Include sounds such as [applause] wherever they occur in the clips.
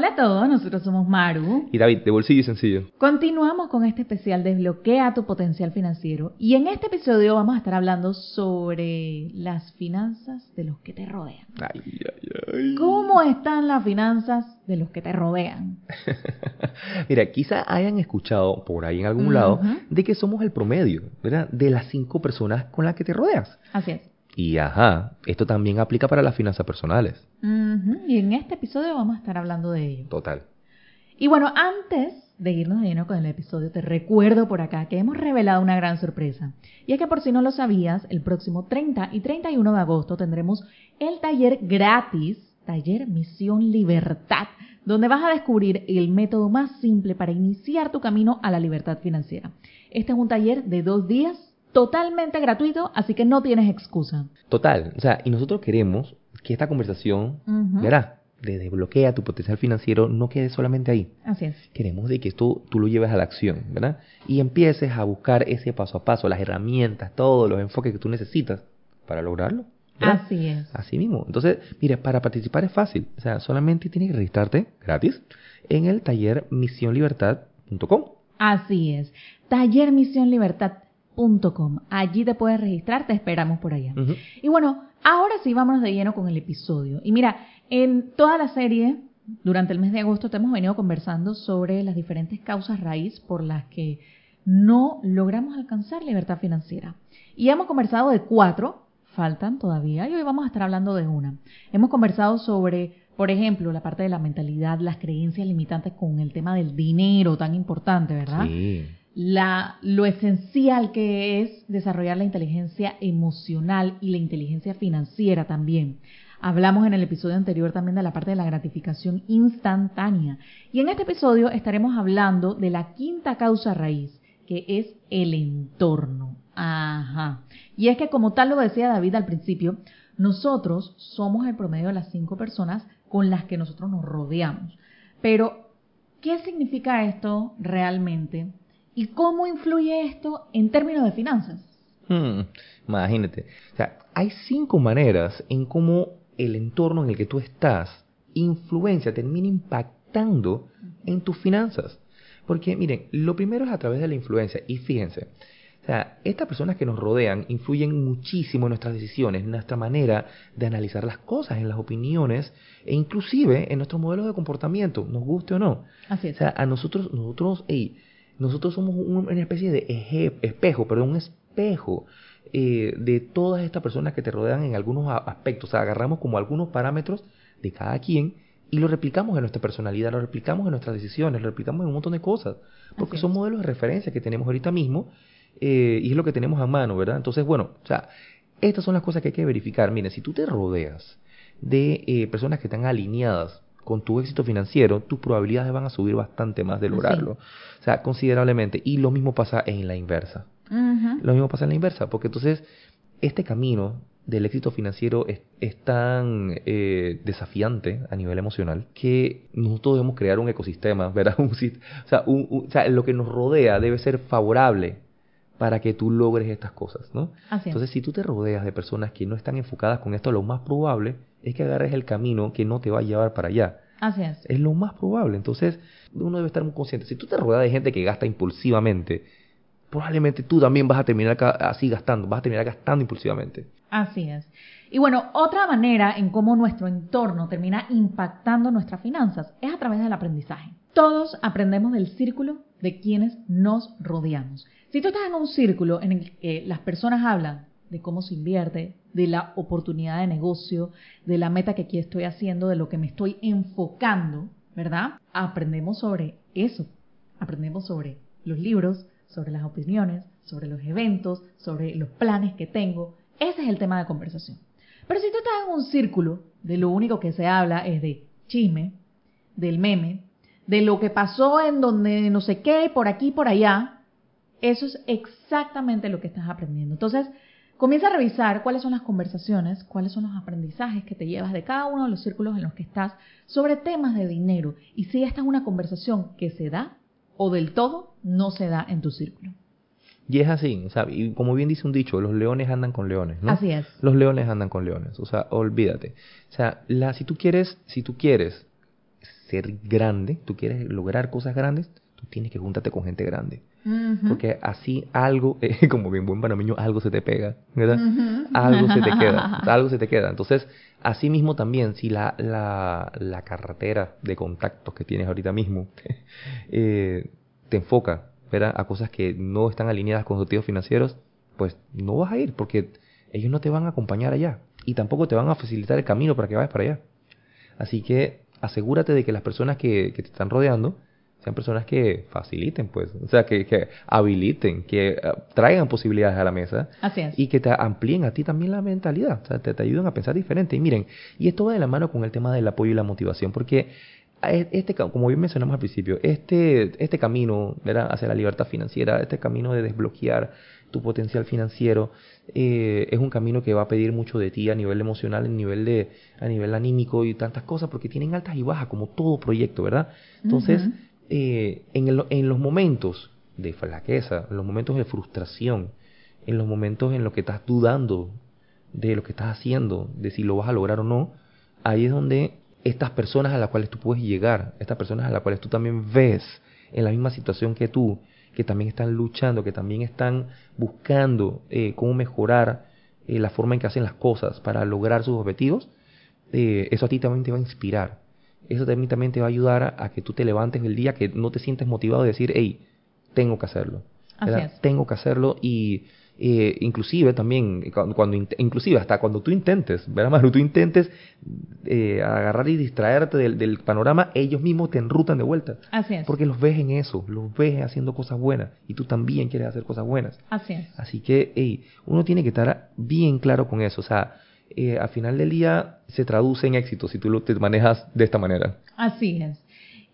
Hola a todos, nosotros somos Maru. Y David, de bolsillo y sencillo. Continuamos con este especial Desbloquea tu potencial financiero. Y en este episodio vamos a estar hablando sobre las finanzas de los que te rodean. Ay, ay, ay. ¿Cómo están las finanzas de los que te rodean? [laughs] Mira, quizá hayan escuchado por ahí en algún lado de que somos el promedio, ¿verdad? De las cinco personas con las que te rodeas. Así es. Y ajá, esto también aplica para las finanzas personales. Ujú, Y en este episodio vamos a estar hablando de ello. Total. Y bueno, antes de irnos de lleno con el episodio, te recuerdo por acá que hemos revelado una gran sorpresa. Y es que por si no lo sabías, el próximo 30 y 31 de agosto tendremos el taller gratis, taller Misión Libertad, donde vas a descubrir el método más simple para iniciar tu camino a la libertad financiera. Este es un taller de dos días, totalmente gratuito, así que no tienes excusa. Total. O sea, y nosotros queremos que esta conversación, Ujú. ¿verdad? De desbloquea tu potencial financiero no quede solamente ahí. Así es. Queremos de que esto tú lo lleves a la acción, ¿verdad? Y empieces a buscar ese paso a paso, las herramientas, todos los enfoques que tú necesitas para lograrlo. ¿verdad? Así es. Así mismo. Entonces, mira, para participar es fácil. O sea, solamente tienes que registrarte gratis en el taller misionlibertad.com. Así es. Allí te puedes registrar, te esperamos por allá. Y bueno, ahora sí vámonos de lleno con el episodio. Y mira, en toda la serie, durante el mes de agosto, te hemos venido conversando sobre las diferentes causas raíz por las que no logramos alcanzar libertad financiera. Y hemos conversado de cuatro, faltan todavía, y hoy vamos a estar hablando de una. Hemos conversado sobre, por ejemplo, la parte de la mentalidad, las creencias limitantes con el tema del dinero tan importante, ¿verdad? Sí. La, lo esencial que es desarrollar la inteligencia emocional y la inteligencia financiera también. Hablamos en el episodio anterior también de la parte de la gratificación instantánea. Y en este episodio estaremos hablando de la quinta causa raíz, que es el entorno. Ajá. Y es que como tal lo decía David al principio, nosotros somos el promedio de las cinco personas con las que nosotros nos rodeamos. Pero, ¿qué significa esto realmente? ¿Y cómo influye esto en términos de finanzas? Hmm, imagínate. O sea, hay cinco maneras en cómo el entorno en el que tú estás influencia, termina impactando en tus finanzas. Porque, miren, lo primero es a través de la influencia. Y fíjense, o sea, estas personas que nos rodean influyen muchísimo en nuestras decisiones, en nuestra manera de analizar las cosas, en las opiniones e inclusive en nuestros modelos de comportamiento, nos guste o no. Así O es. sea, a nosotros, nosotros, ey, nosotros somos un- una especie de eje- espejo, perdón, un espejo eh, de todas estas personas que te rodean en algunos aspectos. O sea, agarramos como algunos parámetros de cada quien y lo replicamos en nuestra personalidad, lo replicamos en nuestras decisiones, lo replicamos en un montón de cosas. Porque son modelos de referencia que tenemos ahorita mismo eh, y es lo que tenemos a mano, ¿verdad? Entonces, bueno, o sea, estas son las cosas que hay que verificar. Miren, si tú te rodeas de eh, personas que están alineadas con tu éxito financiero, tus probabilidades van a subir bastante más de Sí. lograrlo. O sea, considerablemente. Y lo mismo pasa en la inversa. Lo mismo pasa en la inversa, porque entonces este camino del éxito financiero es, es tan eh, desafiante a nivel emocional que nosotros debemos crear un ecosistema, [laughs] ¿verdad? Un o, sea, un- un- o sea, lo que nos rodea debe ser favorable para que tú logres estas cosas, ¿no? Así. Entonces, si tú te rodeas de personas que no están enfocadas con esto, lo más probable es que agarres el camino que no te va a llevar para allá. Así es. Es lo más probable. Entonces, uno debe estar muy consciente. Si tú te rodeas de gente que gasta impulsivamente, probablemente tú también vas a terminar así gastando, vas a terminar gastando impulsivamente. Así es. Y bueno, otra manera en cómo nuestro entorno termina impactando nuestras finanzas es a través del aprendizaje. Todos aprendemos del círculo de quienes nos rodeamos. Si tú estás en un círculo en el que las personas hablan de cómo se invierte, de la oportunidad de negocio, de la meta que aquí estoy haciendo, de lo que me estoy enfocando, ¿verdad? Aprendemos sobre eso. Aprendemos sobre los libros, sobre las opiniones, sobre los eventos, sobre los planes que tengo. Ese es el tema de conversación. Pero si tú estás en un círculo de lo único que se habla es de chisme, del meme, de lo que pasó en donde no sé qué, por aquí, por allá, Eso es exactamente lo que estás aprendiendo. Entonces, comienza a revisar cuáles son las conversaciones, cuáles son los aprendizajes que te llevas de cada uno de los círculos en los que estás sobre temas de dinero y si esta es una conversación que se da o del todo no se da en tu círculo. Y es así, o sea, y como bien dice un dicho, los leones andan con leones, ¿no? Así es. Los leones andan con leones, o sea, olvídate. O sea, la, si tú quieres, si tú quieres ser grande, tú quieres lograr cosas grandes, tú tienes que juntarte con gente grande. Porque así algo, [laughs] eh, como bien buen panameño, algo se te pega, ¿verdad? Algo se te queda, [laughs] algo se te queda. Entonces, así mismo también, si la, la, la carretera de contactos que tienes ahorita mismo [laughs] eh, te enfoca a cosas que no están alineadas con objetivos financieros, pues no vas a ir porque ellos no te van a acompañar allá y tampoco te van a facilitar el camino para que vayas para allá. Así que asegúrate de que las personas que, te están rodeando sean personas que faciliten, pues, o sea, que, habiliten, que eh, traigan posibilidades a la mesa y que te amplíen a ti también la mentalidad, o sea, te, te ayuden a pensar diferente. Y miren, y esto va de la mano con el tema del apoyo y la motivación, porque e, este, como bien mencionamos al principio, este, este camino hacia la libertad financiera, este camino de desbloquear tu potencial financiero, eh, es un camino que va a pedir mucho de ti a nivel emocional, a nivel, de, a nivel anímico y tantas cosas, porque tienen altas y bajas, como todo proyecto, ¿verdad? Entonces, eh, en, en los momentos de flaqueza, en los momentos de frustración, en los momentos en los que estás dudando de lo que estás haciendo, de si lo vas a lograr o no, ahí es donde estas personas a las cuales tú puedes llegar, estas personas a las cuales tú también ves en la misma situación que tú, que también están luchando, que también están buscando eh, cómo mejorar eh, la forma en que hacen las cosas para lograr sus objetivos, eh, eso a ti también te va a inspirar. Eso también, también te va a ayudar a, a, que tú te levantes el día, que no te sientes motivado de decir, hey, tengo que hacerlo. Tengo que hacerlo y eh, inclusive también, cuando, inclusive hasta cuando tú intentes, ¿verdad, Manu? Tú intentes eh, agarrar y distraerte del, panorama, ellos mismos te enrutan de vuelta. Así es. Porque los ves en eso, los ves haciendo cosas buenas y tú también quieres hacer cosas buenas. Así es. Así que, hey, uno tiene que estar bien claro con eso. O sea, eh, al final del día se traduce en éxito si tú lo, te manejas de esta manera. Así es.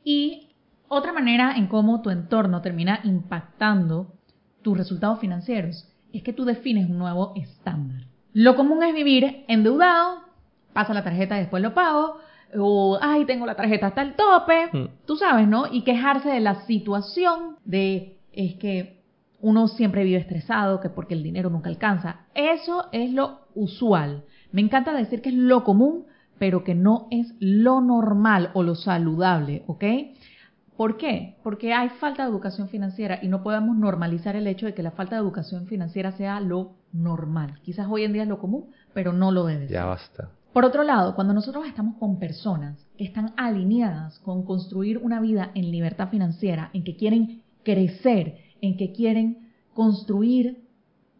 Y otra manera en cómo tu entorno termina impactando tus resultados financieros es que tú defines un nuevo estándar. Lo común es vivir endeudado, pasa la tarjeta y después lo pago, o ay, tengo la tarjeta hasta el tope, mm. tú sabes, ¿no? Y quejarse de la situación de es que uno siempre vive estresado, que porque el dinero nunca alcanza. Eso es lo usual. Me encanta decir que es lo común, pero que no es lo normal o lo saludable, ¿ok? ¿Por qué? Porque hay falta de educación financiera y no podemos normalizar el hecho de que la falta de educación financiera sea lo normal. Quizás hoy en día es lo común, pero no lo debe ser. Ya basta. Por otro lado, cuando nosotros estamos con personas que están alineadas con construir una vida en libertad financiera, en que quieren crecer, en que quieren construir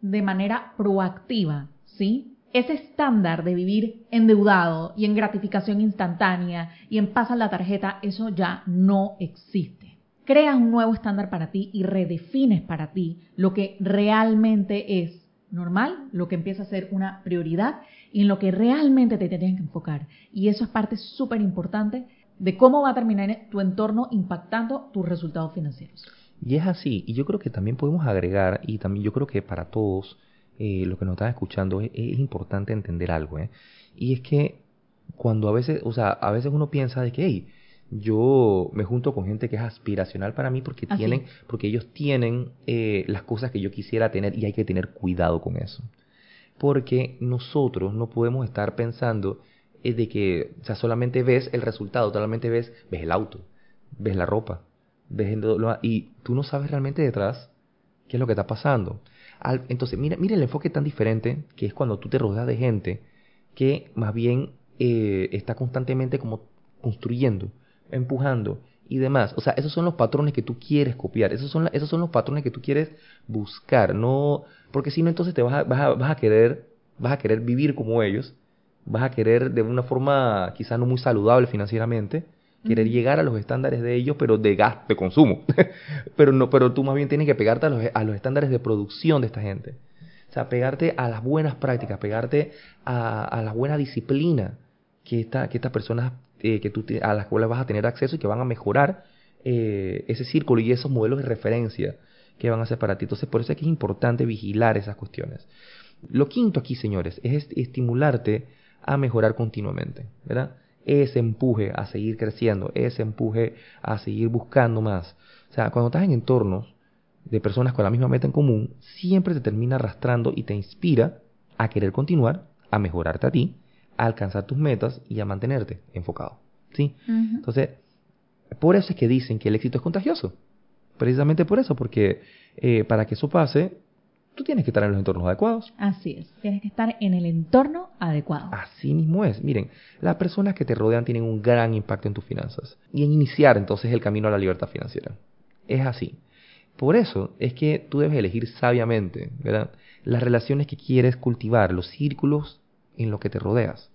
de manera proactiva, ¿sí? Ese estándar de vivir endeudado y en gratificación instantánea y en pasa la tarjeta, eso ya no existe. Creas un nuevo estándar para ti y redefines para ti lo que realmente es normal, lo que empieza a ser una prioridad y en lo que realmente te tienes que enfocar. Y eso es parte súper importante de cómo va a terminar tu entorno impactando tus resultados financieros. Y es así, y yo creo que también podemos agregar, y también yo creo que para todos, eh, lo que nos están escuchando, es, importante entender algo, ¿eh? Y es que cuando a veces, o sea, a veces uno piensa de que, hey, yo me junto con gente que es aspiracional para mí porque tienen, porque ellos tienen eh, las cosas que yo quisiera tener y hay que tener cuidado con eso. Porque nosotros no podemos estar pensando eh, de que, o sea, solamente ves el resultado, solamente ves, ves el auto, ves la ropa, ves el, y tú no sabes realmente detrás qué es lo que está pasando entonces, mira, mira el enfoque tan diferente que es cuando tú te rodeas de gente que más bien eh, está constantemente como construyendo, empujando y demás. O sea, esos son los patrones que tú quieres copiar, esos son, esos son los patrones que tú quieres buscar, no, porque si no entonces te vas a, vas a, vas a querer, vas a querer vivir como ellos, vas a querer de una forma quizás no muy saludable financieramente, querer llegar a los estándares de ellos, pero de gas, de consumo. [laughs] pero no, pero tú más bien tienes que pegarte a los, a los estándares de producción de esta gente. O sea, pegarte a las buenas prácticas, pegarte a, a la buena disciplina que, esta, que estas personas eh, que tú, a las cuales vas a tener acceso y que van a mejorar eh, ese círculo y esos modelos de referencia que van a ser para ti. Entonces, por eso es que es importante vigilar esas cuestiones. Lo quinto aquí, señores, es estimularte a mejorar continuamente, ¿verdad? Ese empuje a seguir creciendo, ese empuje a seguir buscando más. O sea, cuando estás en entornos de personas con la misma meta en común, siempre te termina arrastrando y te inspira a querer continuar, a mejorarte a ti, a alcanzar tus metas y a mantenerte enfocado. ¿Sí? Entonces, por eso es que dicen que el éxito es contagioso. Precisamente por eso, porque eh, para que eso pase, tú tienes que estar en los entornos adecuados. Así es, tienes que estar en el entorno adecuado. Así mismo es. Miren, las personas que te rodean tienen un gran impacto en tus finanzas y en iniciar entonces el camino a la libertad financiera. Es así. Por eso es que tú debes elegir sabiamente, ¿verdad? Las relaciones que quieres cultivar, los círculos en los que te rodeas,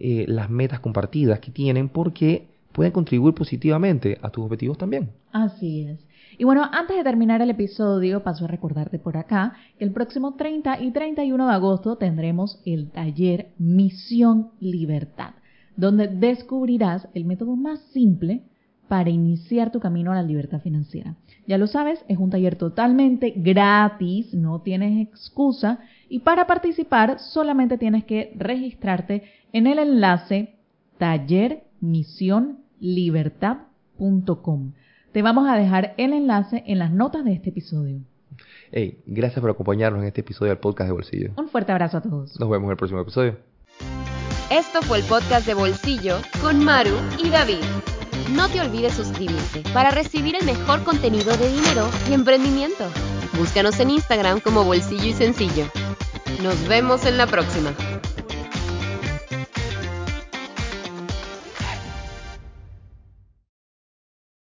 eh, las metas compartidas que tienen, porque pueden contribuir positivamente a tus objetivos también. Así es. Y bueno, antes de terminar el episodio, paso a recordarte por acá que el próximo 30 y 31 de agosto tendremos el taller Misión Libertad, donde descubrirás el método más simple para iniciar tu camino a la libertad financiera. Ya lo sabes, es un taller totalmente gratis, no tienes excusa y para participar solamente tienes que registrarte en el enlace tallermisionlibertad.com. Te vamos a dejar el enlace en las notas de este episodio. Hey, gracias por acompañarnos en este episodio del podcast de Bolsillo. Un fuerte abrazo a todos. Nos vemos en el próximo episodio. Esto fue el podcast de Bolsillo con Maru y David. No te olvides suscribirte para recibir el mejor contenido de dinero y emprendimiento. Búscanos en Instagram como Bolsillo y Sencillo. Nos vemos en la próxima.